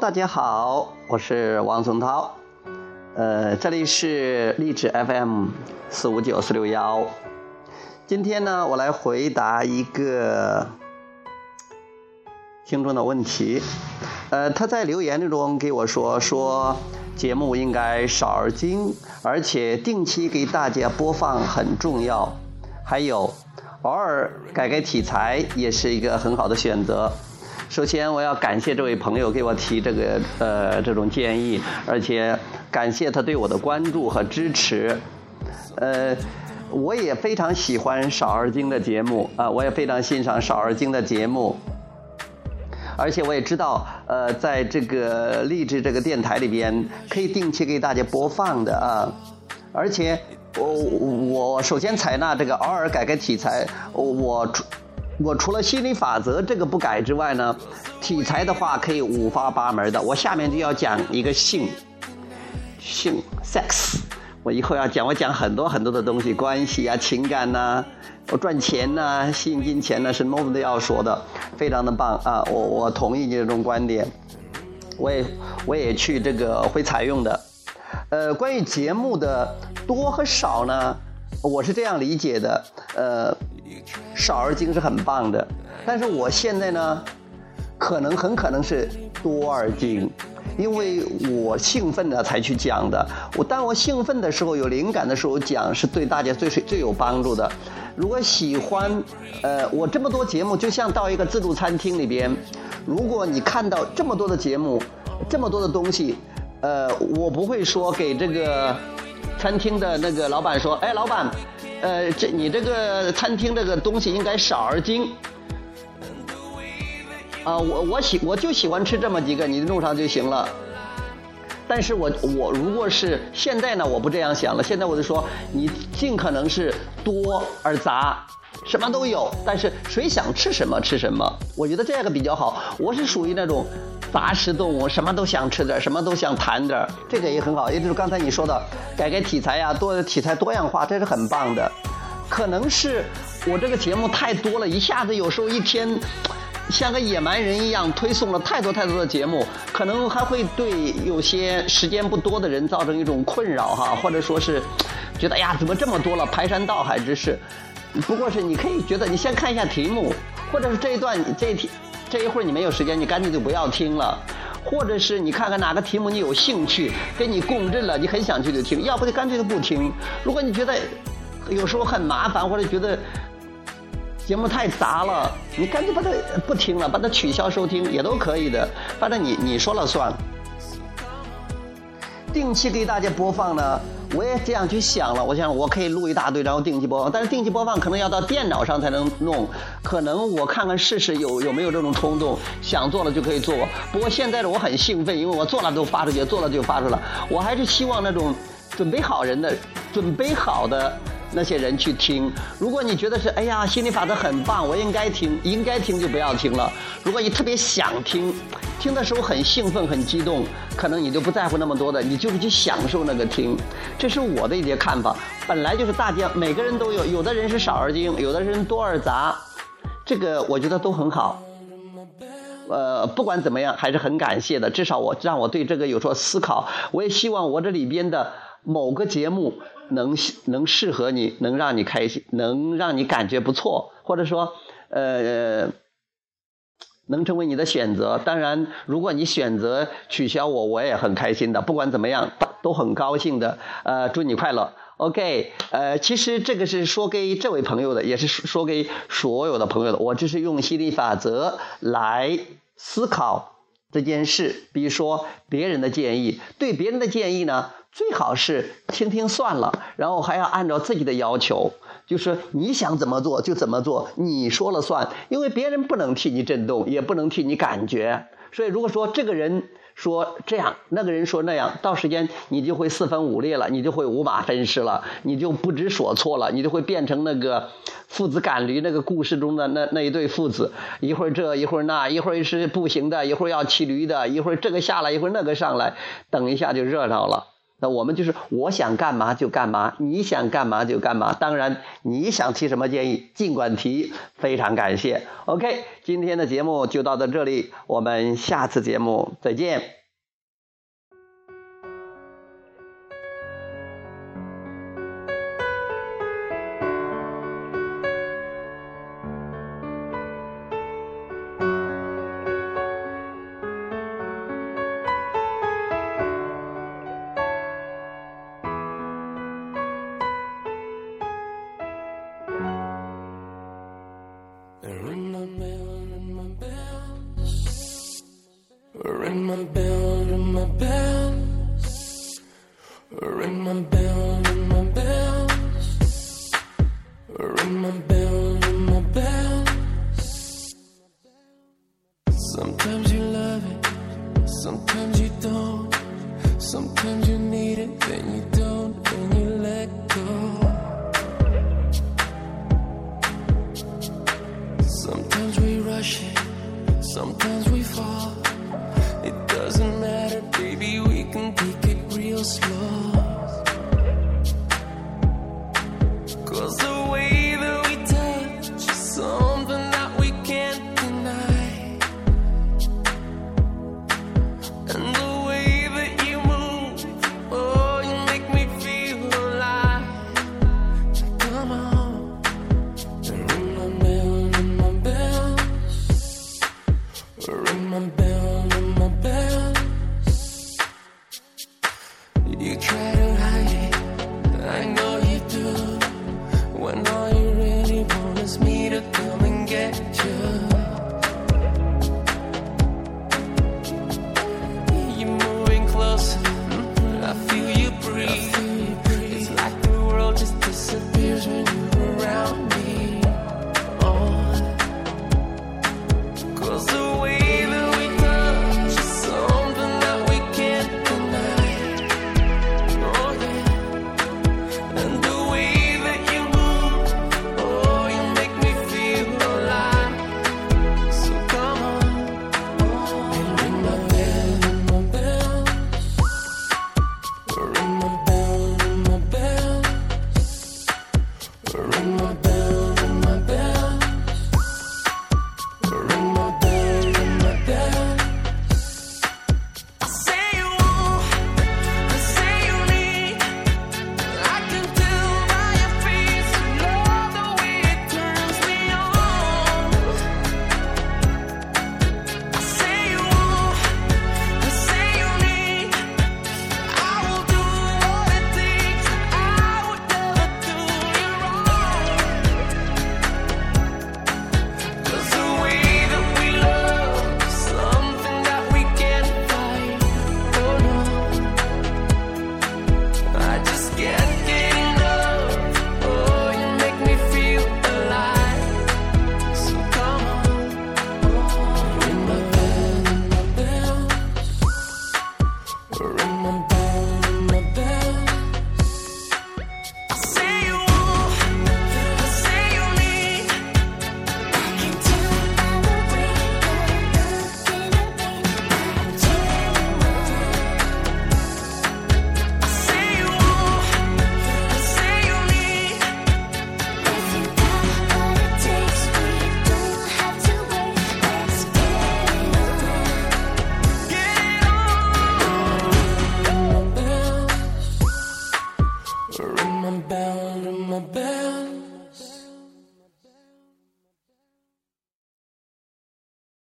大家好，我是王松涛，呃，这里是励志 FM 四五九四六幺。今天呢，我来回答一个听众的问题。呃，他在留言中给我说，说节目应该少而精，而且定期给大家播放很重要。还有，偶尔改改题材也是一个很好的选择。首先，我要感谢这位朋友给我提这个呃这种建议，而且感谢他对我的关注和支持。呃，我也非常喜欢少儿经的节目啊，我也非常欣赏少儿经的节目，而且我也知道，呃，在这个励志这个电台里边可以定期给大家播放的啊，而且我我首先采纳这个偶尔改改题材，我。我除了心理法则这个不改之外呢，题材的话可以五花八门的。我下面就要讲一个性，性 sex，我以后要讲，我讲很多很多的东西，关系啊、情感呐，我赚钱呐、吸引金钱呐，什么都要说的，非常的棒啊！我我同意你这种观点，我也我也去这个会采用的。呃，关于节目的多和少呢，我是这样理解的，呃。少而精是很棒的，但是我现在呢，可能很可能是多而精，因为我兴奋了才去讲的。我当我兴奋的时候，有灵感的时候讲，是对大家最最最有帮助的。如果喜欢，呃，我这么多节目，就像到一个自助餐厅里边，如果你看到这么多的节目，这么多的东西，呃，我不会说给这个餐厅的那个老板说，哎，老板。呃，这你这个餐厅这个东西应该少而精。啊，我我喜我就喜欢吃这么几个，你弄上就行了。但是我我如果是现在呢，我不这样想了。现在我就说，你尽可能是多而杂，什么都有。但是谁想吃什么吃什么，我觉得这个比较好。我是属于那种。杂食动物什么都想吃点，什么都想谈点，这个也很好。也就是刚才你说的，改改题材呀，多题材多样化，这是很棒的。可能是我这个节目太多了，一下子有时候一天像个野蛮人一样推送了太多太多的节目，可能还会对有些时间不多的人造成一种困扰哈，或者说是觉得呀，怎么这么多了，排山倒海之势。不过是你可以觉得，你先看一下题目，或者是这一段这一题。这一会儿你没有时间，你干脆就不要听了，或者是你看看哪个题目你有兴趣，跟你共振了，你很想去就听，要不就干脆就不听。如果你觉得有时候很麻烦，或者觉得节目太杂了，你干脆把它不听了，把它取消收听也都可以的，反正你你说了算。定期给大家播放呢。我也这样去想了，我想我可以录一大堆，然后定期播放。但是定期播放可能要到电脑上才能弄，可能我看看试试有有没有这种冲动，想做了就可以做。不过现在的我很兴奋，因为我做了都发出去，做了就发出来。我还是希望那种准备好人的，准备好的。那些人去听，如果你觉得是哎呀心理法则很棒，我应该听，应该听就不要听了。如果你特别想听，听的时候很兴奋很激动，可能你就不在乎那么多的，你就是去享受那个听。这是我的一些看法。本来就是大家每个人都有，有的人是少而精，有的人多而杂，这个我觉得都很好。呃，不管怎么样，还是很感谢的，至少我让我对这个有所思考。我也希望我这里边的某个节目。能能适合你，能让你开心，能让你感觉不错，或者说，呃，能成为你的选择。当然，如果你选择取消我，我也很开心的。不管怎么样，都很高兴的。呃，祝你快乐。OK，呃，其实这个是说给这位朋友的，也是说给所有的朋友的。我这是用心理法则来思考这件事。比如说别人的建议，对别人的建议呢？最好是听听算了，然后还要按照自己的要求，就是你想怎么做就怎么做，你说了算，因为别人不能替你震动，也不能替你感觉。所以如果说这个人说这样，那个人说那样，到时间你就会四分五裂了，你就会五马分尸了，你就不知所措了，你就会变成那个父子赶驴那个故事中的那那一对父子，一会儿这一会儿那，一会儿是步行的，一会儿要骑驴的，一会儿这个下来，一会儿那个上来，等一下就热闹了。那我们就是我想干嘛就干嘛，你想干嘛就干嘛。当然，你想提什么建议，尽管提。非常感谢。OK，今天的节目就到到这里，我们下次节目再见。Ring my bell, ring my bells. Ring my bell, ring my bells. Sometimes you love it, sometimes you don't. Sometimes you need it, then you don't, then you let go. Sometimes we rush it, sometimes